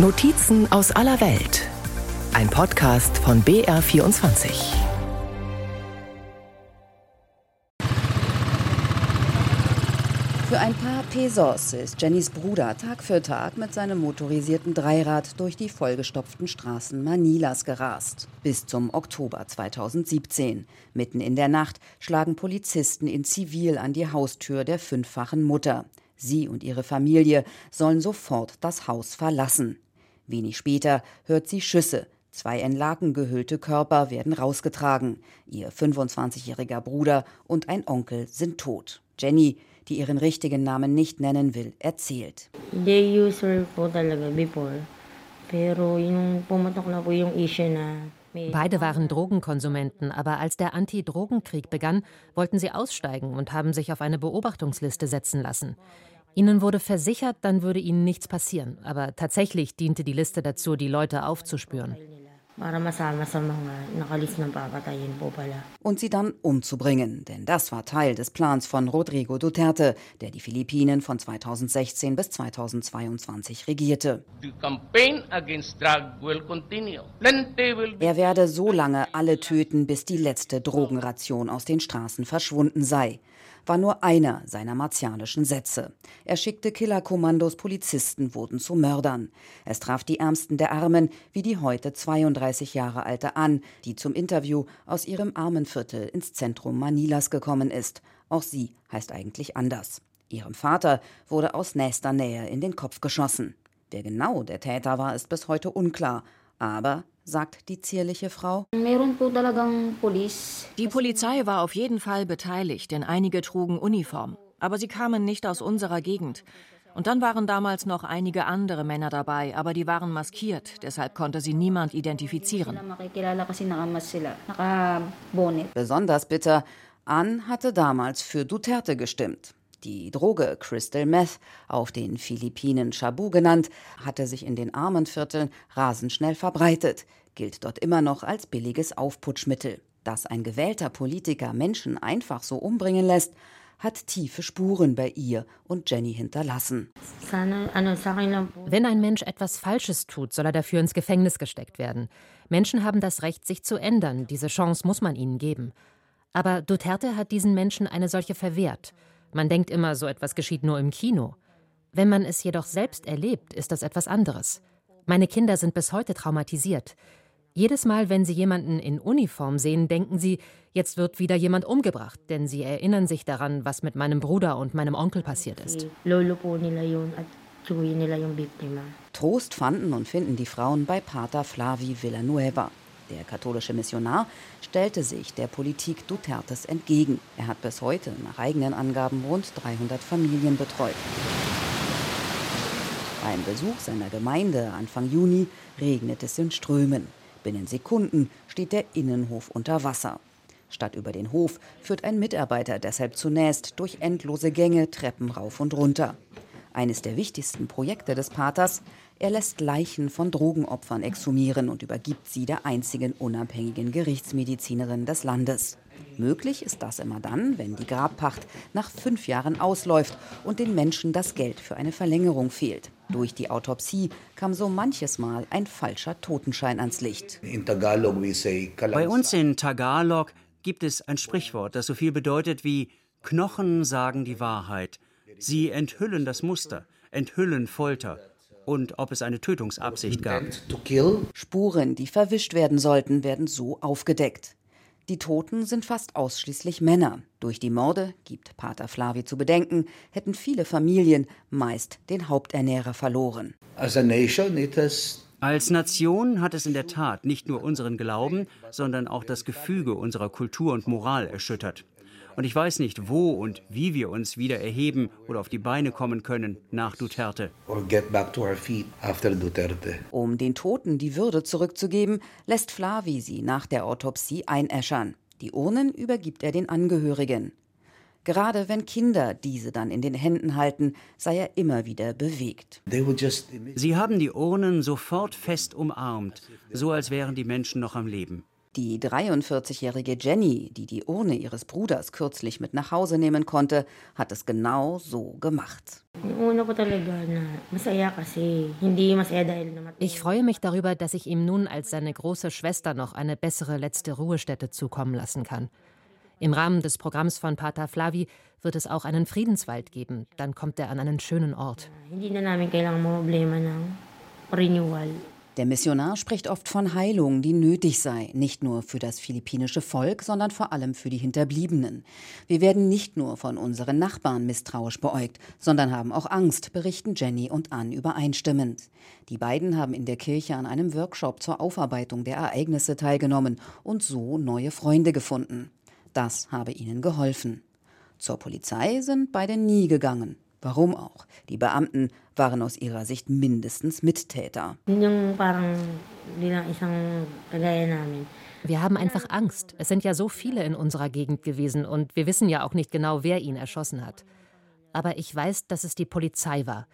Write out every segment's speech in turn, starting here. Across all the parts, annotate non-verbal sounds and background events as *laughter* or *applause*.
Notizen aus aller Welt. Ein Podcast von BR24. Für ein paar Pesos ist Jennys Bruder Tag für Tag mit seinem motorisierten Dreirad durch die vollgestopften Straßen Manilas gerast. Bis zum Oktober 2017. Mitten in der Nacht schlagen Polizisten in Zivil an die Haustür der fünffachen Mutter. Sie und ihre Familie sollen sofort das Haus verlassen. Wenig später hört sie Schüsse. Zwei in Laken gehüllte Körper werden rausgetragen. Ihr 25-jähriger Bruder und ein Onkel sind tot. Jenny, die ihren richtigen Namen nicht nennen will, erzählt. Beide waren Drogenkonsumenten, aber als der Anti-Drogenkrieg begann, wollten sie aussteigen und haben sich auf eine Beobachtungsliste setzen lassen. Ihnen wurde versichert, dann würde ihnen nichts passieren. Aber tatsächlich diente die Liste dazu, die Leute aufzuspüren. Und sie dann umzubringen, denn das war Teil des Plans von Rodrigo Duterte, der die Philippinen von 2016 bis 2022 regierte. Er werde so lange alle töten, bis die letzte Drogenration aus den Straßen verschwunden sei war nur einer seiner martialischen Sätze. Er schickte Killerkommandos, Polizisten wurden zu Mördern. Es traf die Ärmsten der Armen, wie die heute 32 Jahre alte Ann, die zum Interview aus ihrem Armenviertel ins Zentrum Manilas gekommen ist. Auch sie heißt eigentlich anders. Ihrem Vater wurde aus nächster Nähe in den Kopf geschossen. Wer genau der Täter war, ist bis heute unklar. Aber sagt die zierliche Frau. Die Polizei war auf jeden Fall beteiligt, denn einige trugen Uniform. Aber sie kamen nicht aus unserer Gegend. Und dann waren damals noch einige andere Männer dabei, aber die waren maskiert, deshalb konnte sie niemand identifizieren. Besonders bitter, Ann hatte damals für Duterte gestimmt. Die Droge Crystal Meth, auf den Philippinen Shabu genannt, hatte sich in den Armenvierteln rasend schnell verbreitet, gilt dort immer noch als billiges Aufputschmittel. Dass ein gewählter Politiker Menschen einfach so umbringen lässt, hat tiefe Spuren bei ihr und Jenny hinterlassen. Wenn ein Mensch etwas Falsches tut, soll er dafür ins Gefängnis gesteckt werden. Menschen haben das Recht, sich zu ändern. Diese Chance muss man ihnen geben. Aber Duterte hat diesen Menschen eine solche verwehrt. Man denkt immer, so etwas geschieht nur im Kino. Wenn man es jedoch selbst erlebt, ist das etwas anderes. Meine Kinder sind bis heute traumatisiert. Jedes Mal, wenn sie jemanden in Uniform sehen, denken sie, jetzt wird wieder jemand umgebracht, denn sie erinnern sich daran, was mit meinem Bruder und meinem Onkel passiert ist. Trost fanden und finden die Frauen bei Pater Flavi Villanueva. Der katholische Missionar stellte sich der Politik Dutertes entgegen. Er hat bis heute nach eigenen Angaben rund 300 Familien betreut. Beim Besuch seiner Gemeinde Anfang Juni regnet es in Strömen. Binnen Sekunden steht der Innenhof unter Wasser. Statt über den Hof führt ein Mitarbeiter deshalb zunächst durch endlose Gänge Treppen rauf und runter. Eines der wichtigsten Projekte des Paters, er lässt Leichen von Drogenopfern exhumieren und übergibt sie der einzigen unabhängigen Gerichtsmedizinerin des Landes. Möglich ist das immer dann, wenn die Grabpacht nach fünf Jahren ausläuft und den Menschen das Geld für eine Verlängerung fehlt. Durch die Autopsie kam so manches Mal ein falscher Totenschein ans Licht. Bei uns in Tagalog gibt es ein Sprichwort, das so viel bedeutet wie Knochen sagen die Wahrheit. Sie enthüllen das Muster, enthüllen Folter und ob es eine Tötungsabsicht gab. Spuren, die verwischt werden sollten, werden so aufgedeckt. Die Toten sind fast ausschließlich Männer. Durch die Morde, gibt Pater Flavi zu bedenken, hätten viele Familien meist den Haupternährer verloren. Als Nation hat es in der Tat nicht nur unseren Glauben, sondern auch das Gefüge unserer Kultur und Moral erschüttert. Und ich weiß nicht, wo und wie wir uns wieder erheben oder auf die Beine kommen können nach Duterte. Um den Toten die Würde zurückzugeben, lässt Flavi sie nach der Autopsie einäschern. Die Urnen übergibt er den Angehörigen. Gerade wenn Kinder diese dann in den Händen halten, sei er immer wieder bewegt. Sie haben die Urnen sofort fest umarmt, so als wären die Menschen noch am Leben. Die 43-jährige Jenny, die die Urne ihres Bruders kürzlich mit nach Hause nehmen konnte, hat es genau so gemacht. Ich freue mich darüber, dass ich ihm nun als seine große Schwester noch eine bessere letzte Ruhestätte zukommen lassen kann. Im Rahmen des Programms von Pater Flavi wird es auch einen Friedenswald geben. Dann kommt er an einen schönen Ort. Der Missionar spricht oft von Heilung, die nötig sei, nicht nur für das philippinische Volk, sondern vor allem für die Hinterbliebenen. Wir werden nicht nur von unseren Nachbarn misstrauisch beäugt, sondern haben auch Angst, berichten Jenny und Ann übereinstimmend. Die beiden haben in der Kirche an einem Workshop zur Aufarbeitung der Ereignisse teilgenommen und so neue Freunde gefunden. Das habe ihnen geholfen. Zur Polizei sind beide nie gegangen. Warum auch? Die Beamten waren aus ihrer Sicht mindestens Mittäter. Wir haben einfach Angst. Es sind ja so viele in unserer Gegend gewesen und wir wissen ja auch nicht genau, wer ihn erschossen hat. Aber ich weiß, dass es die Polizei war.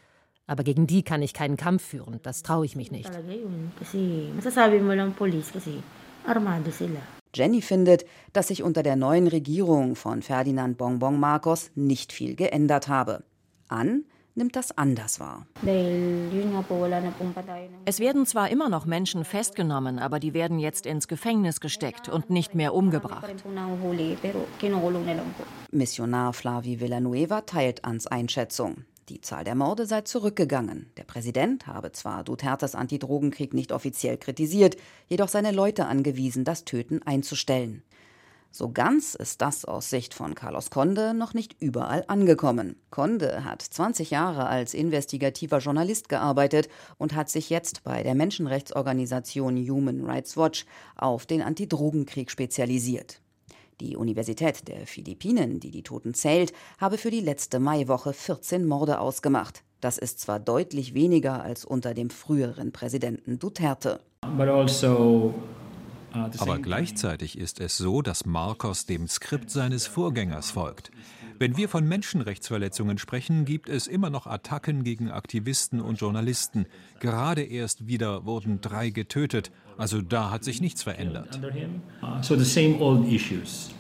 Aber gegen die kann ich keinen Kampf führen. Das traue ich mich nicht. Jenny findet, dass sich unter der neuen Regierung von Ferdinand Bonbon Marcos nicht viel geändert habe an, nimmt das anders wahr. Es werden zwar immer noch Menschen festgenommen, aber die werden jetzt ins Gefängnis gesteckt und nicht mehr umgebracht. Missionar Flavi Villanueva teilt Ans Einschätzung. Die Zahl der Morde sei zurückgegangen. Der Präsident habe zwar Dutertes Antidrogenkrieg nicht offiziell kritisiert, jedoch seine Leute angewiesen, das Töten einzustellen. So ganz ist das aus Sicht von Carlos Conde noch nicht überall angekommen. Conde hat 20 Jahre als investigativer Journalist gearbeitet und hat sich jetzt bei der Menschenrechtsorganisation Human Rights Watch auf den Antidrogenkrieg spezialisiert. Die Universität der Philippinen, die die Toten zählt, habe für die letzte Maiwoche 14 Morde ausgemacht. Das ist zwar deutlich weniger als unter dem früheren Präsidenten Duterte. But also aber gleichzeitig ist es so, dass Marcos dem Skript seines Vorgängers folgt. Wenn wir von Menschenrechtsverletzungen sprechen, gibt es immer noch Attacken gegen Aktivisten und Journalisten. Gerade erst wieder wurden drei getötet. Also da hat sich nichts verändert.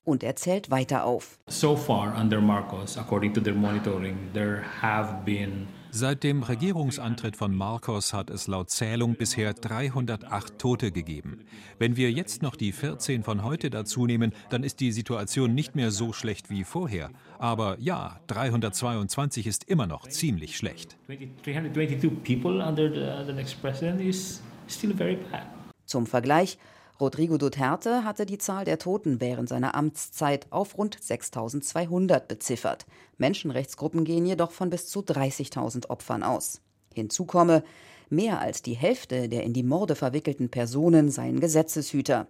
Und er zählt weiter auf. So far under Marcos, according to their monitoring, there have been Seit dem Regierungsantritt von Marcos hat es laut Zählung bisher 308 Tote gegeben. Wenn wir jetzt noch die 14 von heute dazu nehmen, dann ist die Situation nicht mehr so schlecht wie vorher. Aber ja, 322 ist immer noch ziemlich schlecht. 322 people under the, the next president is still very bad. Zum Vergleich, Rodrigo Duterte hatte die Zahl der Toten während seiner Amtszeit auf rund 6.200 beziffert. Menschenrechtsgruppen gehen jedoch von bis zu 30.000 Opfern aus. Hinzu komme, mehr als die Hälfte der in die Morde verwickelten Personen seien Gesetzeshüter.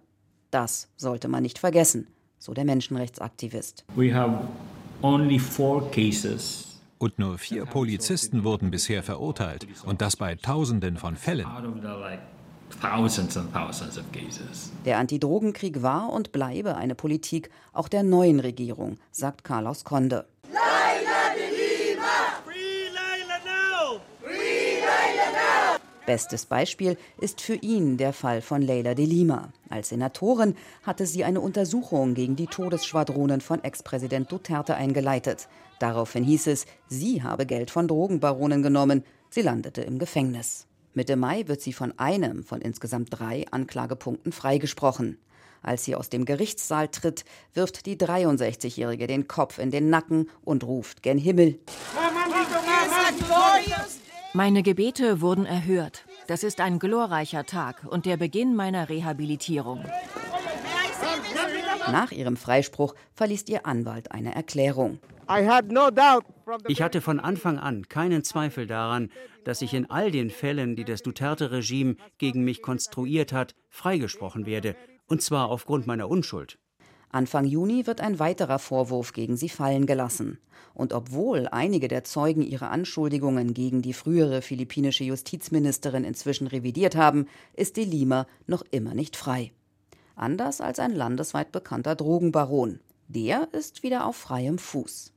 Das sollte man nicht vergessen, so der Menschenrechtsaktivist. Und nur vier Polizisten wurden bisher verurteilt, und das bei Tausenden von Fällen. Der Antidrogenkrieg war und bleibe eine Politik auch der neuen Regierung, sagt Carlos Conde. Bestes Beispiel ist für ihn der Fall von Leila de Lima. Als Senatorin hatte sie eine Untersuchung gegen die Todesschwadronen von Ex-Präsident Duterte eingeleitet. Daraufhin hieß es, sie habe Geld von Drogenbaronen genommen. Sie landete im Gefängnis. Mitte Mai wird sie von einem von insgesamt drei Anklagepunkten freigesprochen. Als sie aus dem Gerichtssaal tritt, wirft die 63-Jährige den Kopf in den Nacken und ruft gen Himmel. Meine Gebete wurden erhört. Das ist ein glorreicher Tag und der Beginn meiner Rehabilitierung. Nach ihrem Freispruch verließ ihr Anwalt eine Erklärung. Ich hatte von Anfang an keinen Zweifel daran, dass ich in all den Fällen, die das Duterte-Regime gegen mich konstruiert hat, freigesprochen werde, und zwar aufgrund meiner Unschuld. Anfang Juni wird ein weiterer Vorwurf gegen sie fallen gelassen. Und obwohl einige der Zeugen ihre Anschuldigungen gegen die frühere philippinische Justizministerin inzwischen revidiert haben, ist de Lima noch immer nicht frei. Anders als ein landesweit bekannter Drogenbaron. Der ist wieder auf freiem Fuß.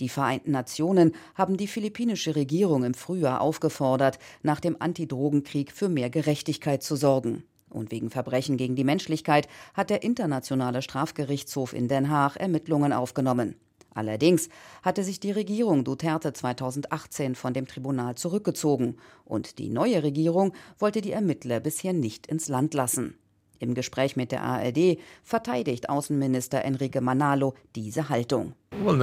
Die Vereinten Nationen haben die philippinische Regierung im Frühjahr aufgefordert, nach dem Antidrogenkrieg für mehr Gerechtigkeit zu sorgen. Und wegen Verbrechen gegen die Menschlichkeit hat der Internationale Strafgerichtshof in Den Haag Ermittlungen aufgenommen. Allerdings hatte sich die Regierung Duterte 2018 von dem Tribunal zurückgezogen und die neue Regierung wollte die Ermittler bisher nicht ins Land lassen. Im Gespräch mit der ARD verteidigt Außenminister Enrique Manalo diese Haltung. Well,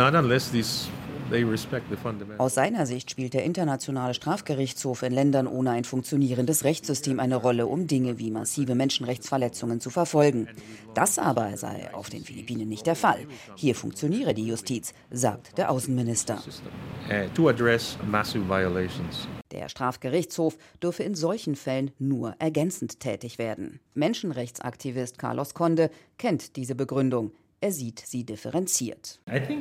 aus seiner Sicht spielt der Internationale Strafgerichtshof in Ländern ohne ein funktionierendes Rechtssystem eine Rolle, um Dinge wie massive Menschenrechtsverletzungen zu verfolgen. Das aber sei auf den Philippinen nicht der Fall. Hier funktioniere die Justiz, sagt der Außenminister. Uh, der Strafgerichtshof dürfe in solchen Fällen nur ergänzend tätig werden. Menschenrechtsaktivist Carlos Conde kennt diese Begründung. Er sieht sie differenziert. Also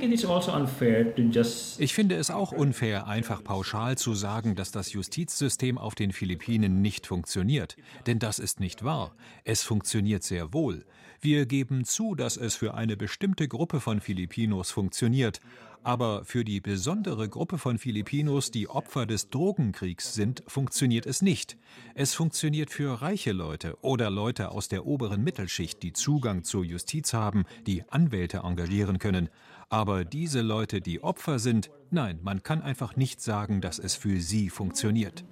ich finde es auch unfair, einfach pauschal zu sagen, dass das Justizsystem auf den Philippinen nicht funktioniert. Denn das ist nicht wahr. Es funktioniert sehr wohl. Wir geben zu, dass es für eine bestimmte Gruppe von Filipinos funktioniert. Aber für die besondere Gruppe von Filipinos, die Opfer des Drogenkriegs sind, funktioniert es nicht. Es funktioniert für reiche Leute oder Leute aus der oberen Mittelschicht, die Zugang zur Justiz haben, die Anwälte engagieren können. Aber diese Leute, die Opfer sind, nein, man kann einfach nicht sagen, dass es für sie funktioniert.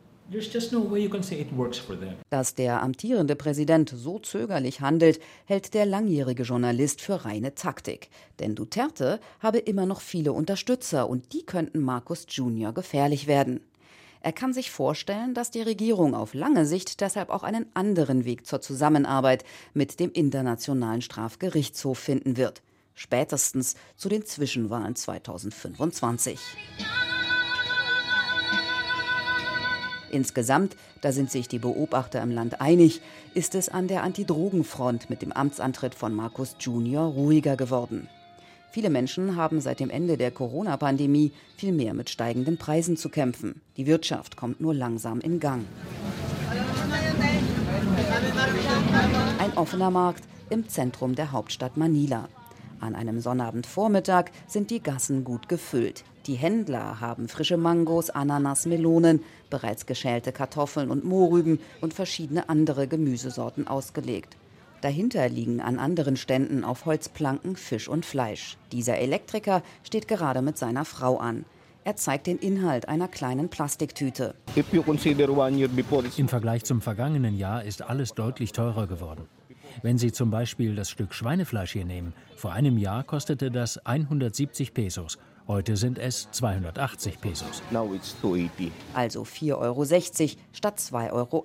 Dass der amtierende Präsident so zögerlich handelt, hält der langjährige Journalist für reine Taktik. Denn Duterte habe immer noch viele Unterstützer und die könnten Marcos Jr. gefährlich werden. Er kann sich vorstellen, dass die Regierung auf lange Sicht deshalb auch einen anderen Weg zur Zusammenarbeit mit dem Internationalen Strafgerichtshof finden wird. Spätestens zu den Zwischenwahlen 2025. Insgesamt, da sind sich die Beobachter im Land einig, ist es an der Antidrogenfront mit dem Amtsantritt von Markus Junior ruhiger geworden. Viele Menschen haben seit dem Ende der Corona-Pandemie viel mehr mit steigenden Preisen zu kämpfen. Die Wirtschaft kommt nur langsam in Gang. Ein offener Markt im Zentrum der Hauptstadt Manila. An einem Sonnabendvormittag sind die Gassen gut gefüllt. Die Händler haben frische Mangos, Ananas, Melonen, bereits geschälte Kartoffeln und Mohrrüben und verschiedene andere Gemüsesorten ausgelegt. Dahinter liegen an anderen Ständen auf Holzplanken Fisch und Fleisch. Dieser Elektriker steht gerade mit seiner Frau an. Er zeigt den Inhalt einer kleinen Plastiktüte. Im Vergleich zum vergangenen Jahr ist alles deutlich teurer geworden. Wenn Sie zum Beispiel das Stück Schweinefleisch hier nehmen, vor einem Jahr kostete das 170 Pesos Heute sind es 280 Pesos. Also 4,60 Euro statt 2,80 Euro.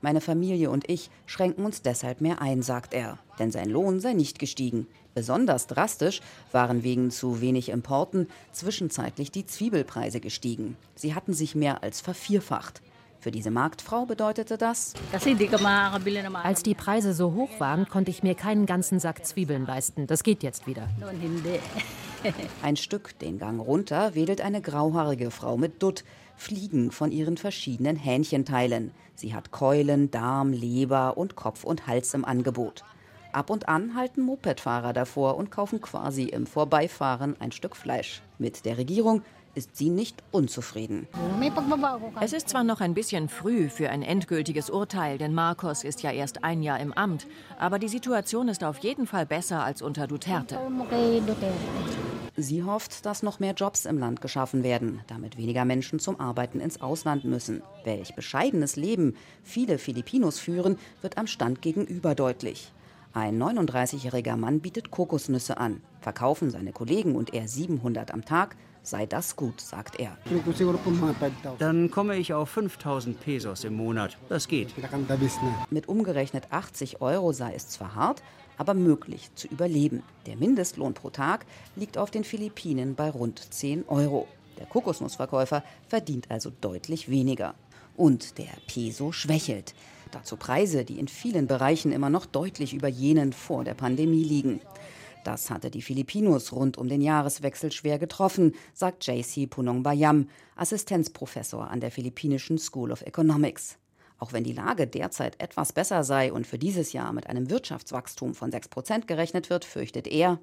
Meine Familie und ich schränken uns deshalb mehr ein, sagt er. Denn sein Lohn sei nicht gestiegen. Besonders drastisch waren wegen zu wenig Importen zwischenzeitlich die Zwiebelpreise gestiegen. Sie hatten sich mehr als vervierfacht. Für diese Marktfrau bedeutete das, als die Preise so hoch waren, konnte ich mir keinen ganzen Sack Zwiebeln leisten. Das geht jetzt wieder. *laughs* Ein Stück den Gang runter wedelt eine grauhaarige Frau mit Dutt, Fliegen von ihren verschiedenen Hähnchenteilen. Sie hat Keulen, Darm, Leber und Kopf und Hals im Angebot. Ab und an halten Mopedfahrer davor und kaufen quasi im Vorbeifahren ein Stück Fleisch. Mit der Regierung ist sie nicht unzufrieden. Es ist zwar noch ein bisschen früh für ein endgültiges Urteil, denn Marcos ist ja erst ein Jahr im Amt, aber die Situation ist auf jeden Fall besser als unter Duterte. Sie hofft, dass noch mehr Jobs im Land geschaffen werden, damit weniger Menschen zum Arbeiten ins Ausland müssen. Welch bescheidenes Leben viele Filipinos führen, wird am Stand gegenüber deutlich. Ein 39-jähriger Mann bietet Kokosnüsse an. Verkaufen seine Kollegen und er 700 am Tag, sei das gut, sagt er. Dann komme ich auf 5000 Pesos im Monat. Das geht. Mit umgerechnet 80 Euro sei es zwar hart, aber möglich zu überleben. Der Mindestlohn pro Tag liegt auf den Philippinen bei rund 10 Euro. Der Kokosnussverkäufer verdient also deutlich weniger. Und der Peso schwächelt. Dazu Preise, die in vielen Bereichen immer noch deutlich über jenen vor der Pandemie liegen. Das hatte die Filipinos rund um den Jahreswechsel schwer getroffen, sagt JC Punong Bayam, Assistenzprofessor an der Philippinischen School of Economics. Auch wenn die Lage derzeit etwas besser sei und für dieses Jahr mit einem Wirtschaftswachstum von 6 Prozent gerechnet wird, fürchtet er,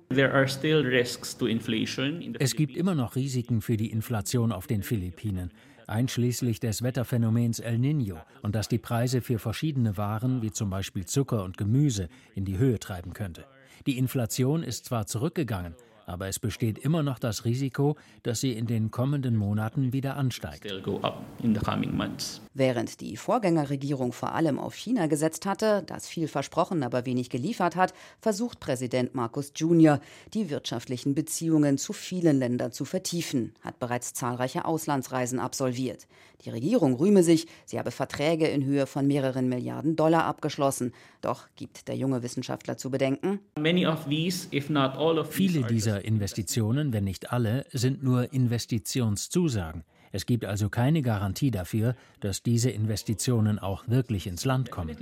es gibt immer noch Risiken für die Inflation auf den Philippinen. einschließlich des Wetterphänomens El Niño und das die Preise für verschiedene Waren wie zum Beispiel Zucker und Gemüse in die Höhe treiben könnte. Die Inflation ist zwar zurückgegangen, aber es besteht immer noch das Risiko, dass sie in den kommenden Monaten wieder ansteigt. Während die Vorgängerregierung vor allem auf China gesetzt hatte, das viel versprochen, aber wenig geliefert hat, versucht Präsident Marcos Jr., die wirtschaftlichen Beziehungen zu vielen Ländern zu vertiefen, hat bereits zahlreiche Auslandsreisen absolviert. Die Regierung rühme sich, sie habe Verträge in Höhe von mehreren Milliarden Dollar abgeschlossen. Doch gibt der junge Wissenschaftler zu bedenken. Viele dieser Investitionen, wenn nicht alle, sind nur Investitionszusagen. Es gibt also keine Garantie dafür, dass diese Investitionen auch wirklich ins Land kommen.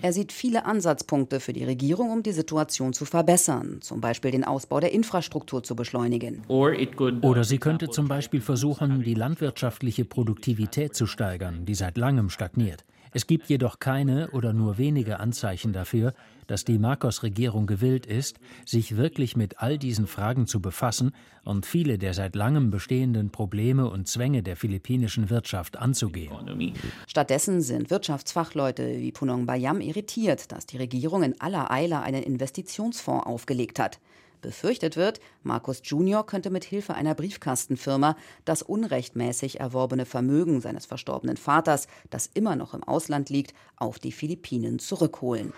Er sieht viele Ansatzpunkte für die Regierung, um die Situation zu verbessern, zum Beispiel den Ausbau der Infrastruktur zu beschleunigen. Oder sie könnte zum Beispiel versuchen, die landwirtschaftliche Produktivität zu steigern, die seit langem stagniert. Es gibt jedoch keine oder nur wenige Anzeichen dafür, dass die Marcos-Regierung gewillt ist, sich wirklich mit all diesen Fragen zu befassen und viele der seit langem bestehenden Probleme und Zwänge der philippinischen Wirtschaft anzugehen. Stattdessen sind Wirtschaftsfachleute wie Punong Bayam irritiert, dass die Regierung in aller Eile einen Investitionsfonds aufgelegt hat. Befürchtet wird, Markus Junior könnte mit Hilfe einer Briefkastenfirma das unrechtmäßig erworbene Vermögen seines verstorbenen Vaters, das immer noch im Ausland liegt, auf die Philippinen zurückholen.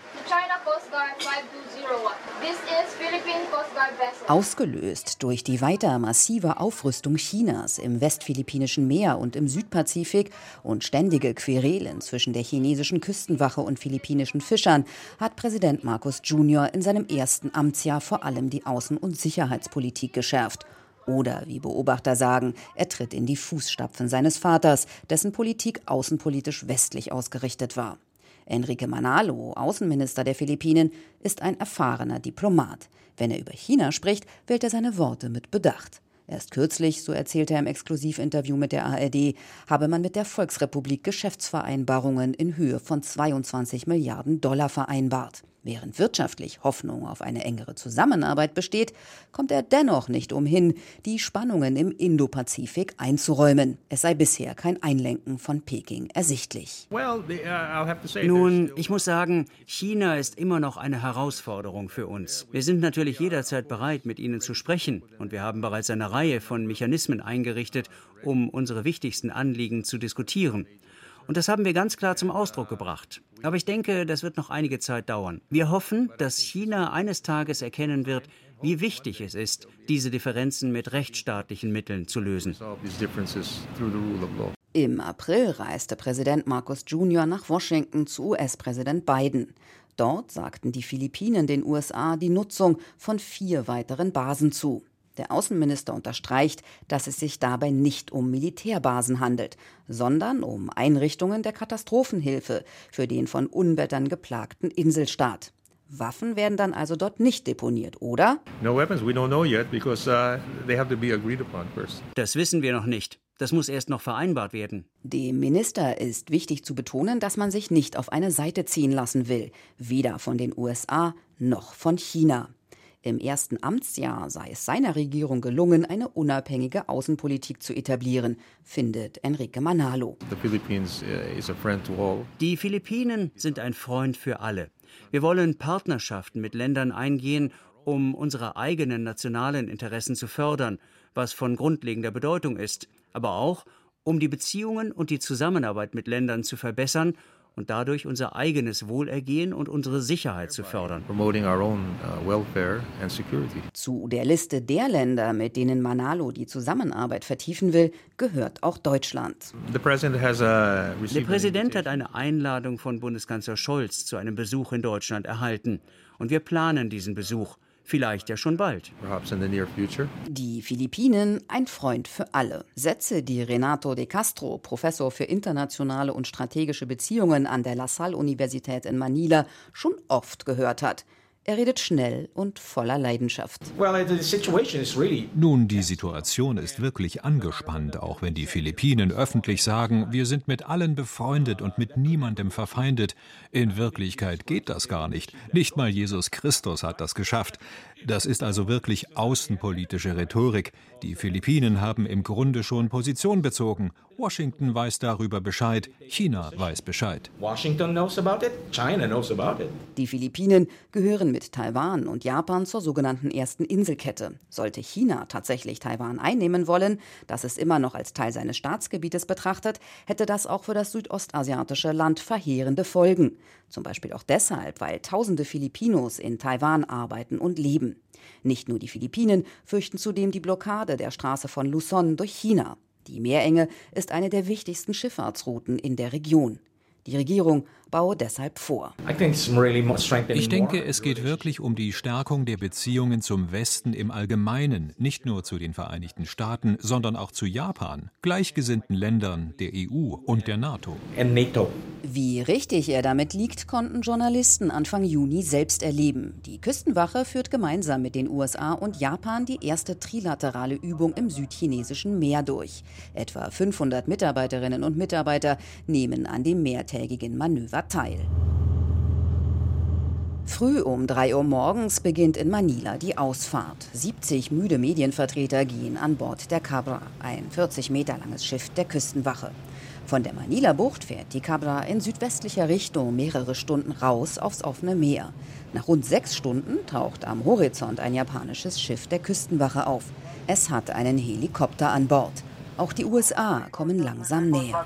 Ausgelöst durch die weiter massive Aufrüstung Chinas im westphilippinischen Meer und im Südpazifik und ständige Querelen zwischen der chinesischen Küstenwache und philippinischen Fischern hat Präsident Marcos Jr. in seinem ersten Amtsjahr vor allem die Außen- und Sicherheitspolitik geschärft. Oder, wie Beobachter sagen, er tritt in die Fußstapfen seines Vaters, dessen Politik außenpolitisch westlich ausgerichtet war. Enrique Manalo, Außenminister der Philippinen, ist ein erfahrener Diplomat. Wenn er über China spricht, wählt er seine Worte mit Bedacht. Erst kürzlich, so erzählte er im Exklusivinterview mit der ARD, habe man mit der Volksrepublik Geschäftsvereinbarungen in Höhe von 22 Milliarden Dollar vereinbart. Während wirtschaftlich Hoffnung auf eine engere Zusammenarbeit besteht, kommt er dennoch nicht umhin, die Spannungen im Indopazifik einzuräumen. Es sei bisher kein Einlenken von Peking ersichtlich. Uh, Nun, ich muss sagen, China ist immer noch eine Herausforderung für uns. Wir sind natürlich jederzeit bereit, mit ihnen zu sprechen. Und wir haben bereits eine Reihe von Mechanismen eingerichtet, um unsere wichtigsten Anliegen zu diskutieren. Und das haben wir ganz klar zum Ausdruck gebracht. Aber ich denke, das wird noch einige Zeit dauern. Wir hoffen, dass China eines Tages erkennen wird, wie wichtig es ist, diese Differenzen mit rechtsstaatlichen Mitteln zu lösen. Im April reiste Präsident Marcos Jr. nach Washington zu US-Präsident Biden. Dort sagten die Philippinen den USA die Nutzung von vier weiteren Basen zu. Der Außenminister unterstreicht, dass es sich dabei nicht um Militärbasen handelt, sondern um Einrichtungen der Katastrophenhilfe für den von Unwettern geplagten Inselstaat. Waffen werden dann also dort nicht deponiert, oder? Uh, das wissen wir noch nicht. Das muss erst noch vereinbart werden. Dem Minister ist wichtig zu betonen, dass man sich nicht auf eine Seite ziehen lassen will, weder von den USA noch von China. Im ersten Amtsjahr sei es seiner Regierung gelungen, eine unabhängige Außenpolitik zu etablieren, findet Enrique Manalo. Uh, Die Philippinen sind ein Freund für alle. Wir wollen Partnerschaften mit Ländern eingehen, um unsere eigenen nationalen Interessen zu fördern, was von grundlegender Bedeutung ist, aber auch um die Beziehungen und die Zusammenarbeit mit Ländern zu verbessern und dadurch unser eigenes Wohlergehen und unsere Sicherheit zu fördern. Uh, zu der Liste der Länder, mit denen Manalo die Zusammenarbeit vertiefen will, gehört auch Deutschland. Der Präsident hat eine Einladung von Bundeskanzler Scholz zu einem Besuch in Deutschland erhalten. Und wir planen diesen Besuch. Vielleicht ja schon bald. Die Philippinen, ein Freund für alle. Sätze, die Renato de Castro, Professor für internationale und strategische Beziehungen an der La Salle Universität in Manila, schon oft gehört hat. Er redet schnell und voller Leidenschaft. Nun, die Situation ist wirklich angespannt, auch wenn die Philippinen öffentlich sagen, wir sind mit allen befreundet und mit niemandem verfeindet. In Wirklichkeit geht das gar nicht. Nicht mal Jesus Christus hat das geschafft. Das ist also wirklich außenpolitische Rhetorik. Die Philippinen haben im Grunde schon Position bezogen Washington weiß darüber Bescheid, China weiß Bescheid. Die Philippinen gehören mit Taiwan und Japan zur sogenannten ersten Inselkette. Sollte China tatsächlich Taiwan einnehmen wollen, das es immer noch als Teil seines Staatsgebietes betrachtet, hätte das auch für das südostasiatische Land verheerende Folgen. Zum Beispiel auch deshalb, weil tausende Filipinos in Taiwan arbeiten und leben. Nicht nur die Philippinen fürchten zudem die Blockade der Straße von Luzon durch China. Die Meerenge ist eine der wichtigsten Schifffahrtsrouten in der Region. Die Regierung baue deshalb vor. Ich denke, es geht wirklich um die Stärkung der Beziehungen zum Westen im Allgemeinen, nicht nur zu den Vereinigten Staaten, sondern auch zu Japan, gleichgesinnten Ländern der EU und der NATO. Wie richtig er damit liegt, konnten Journalisten Anfang Juni selbst erleben. Die Küstenwache führt gemeinsam mit den USA und Japan die erste trilaterale Übung im südchinesischen Meer durch. Etwa 500 Mitarbeiterinnen und Mitarbeiter nehmen an dem mehrtägigen Manöver teil. Früh um 3 Uhr morgens beginnt in Manila die Ausfahrt. 70 müde Medienvertreter gehen an Bord der Cabra, ein 40 Meter langes Schiff der Küstenwache. Von der Manila-Bucht fährt die Cabra in südwestlicher Richtung mehrere Stunden raus aufs offene Meer. Nach rund sechs Stunden taucht am Horizont ein japanisches Schiff der Küstenwache auf. Es hat einen Helikopter an Bord. Auch die USA kommen langsam näher.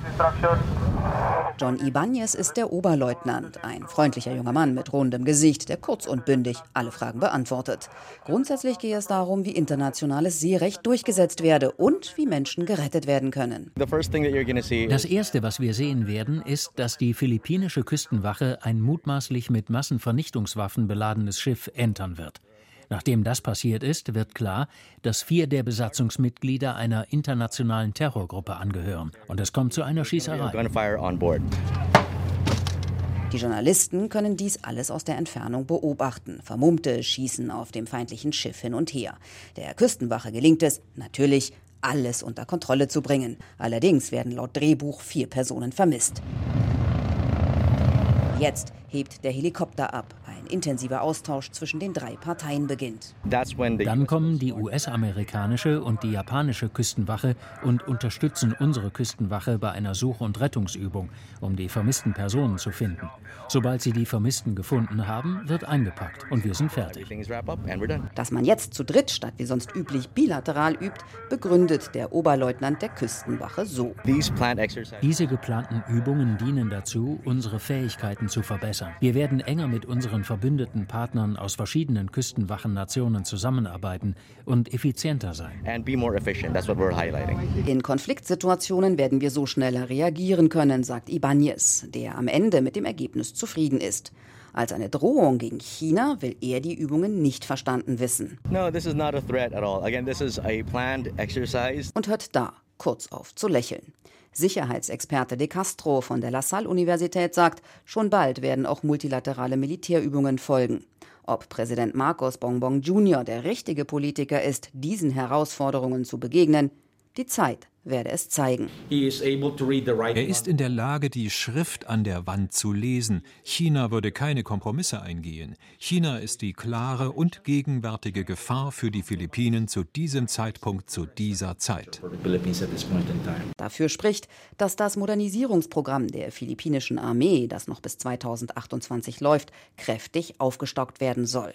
John Ibanez ist der Oberleutnant, ein freundlicher junger Mann mit rundem Gesicht, der kurz und bündig alle Fragen beantwortet. Grundsätzlich gehe es darum, wie internationales Seerecht durchgesetzt werde und wie Menschen gerettet werden können. Das Erste, was wir sehen werden, ist, dass die philippinische Küstenwache ein mutmaßlich mit Massenvernichtungswaffen beladenes Schiff entern wird. Nachdem das passiert ist, wird klar, dass vier der Besatzungsmitglieder einer internationalen Terrorgruppe angehören. Und es kommt zu einer Schießerei. Die Journalisten können dies alles aus der Entfernung beobachten. Vermummte schießen auf dem feindlichen Schiff hin und her. Der Küstenwache gelingt es, natürlich, alles unter Kontrolle zu bringen. Allerdings werden laut Drehbuch vier Personen vermisst. Jetzt hebt der Helikopter ab intensiver Austausch zwischen den drei Parteien beginnt. Dann kommen die US-amerikanische und die japanische Küstenwache und unterstützen unsere Küstenwache bei einer Such- und Rettungsübung, um die vermissten Personen zu finden. Sobald sie die Vermissten gefunden haben, wird eingepackt und wir sind fertig. Dass man jetzt zu dritt statt wie sonst üblich bilateral übt, begründet der Oberleutnant der Küstenwache so. Diese geplanten Übungen dienen dazu, unsere Fähigkeiten zu verbessern. Wir werden enger mit unseren Verbündeten Partnern aus verschiedenen Küstenwachennationen zusammenarbeiten und effizienter sein. In Konfliktsituationen werden wir so schneller reagieren können, sagt Ibanez, der am Ende mit dem Ergebnis zufrieden ist. Als eine Drohung gegen China will er die Übungen nicht verstanden wissen. Und hört da kurz auf zu lächeln. Sicherheitsexperte De Castro von der La Salle-Universität sagt, schon bald werden auch multilaterale Militärübungen folgen. Ob Präsident Marcos Bongbong Jr. der richtige Politiker ist, diesen Herausforderungen zu begegnen, die Zeit werde es zeigen. Er ist in der Lage, die Schrift an der Wand zu lesen. China würde keine Kompromisse eingehen. China ist die klare und gegenwärtige Gefahr für die Philippinen zu diesem Zeitpunkt, zu dieser Zeit. Dafür spricht, dass das Modernisierungsprogramm der philippinischen Armee, das noch bis 2028 läuft, kräftig aufgestockt werden soll.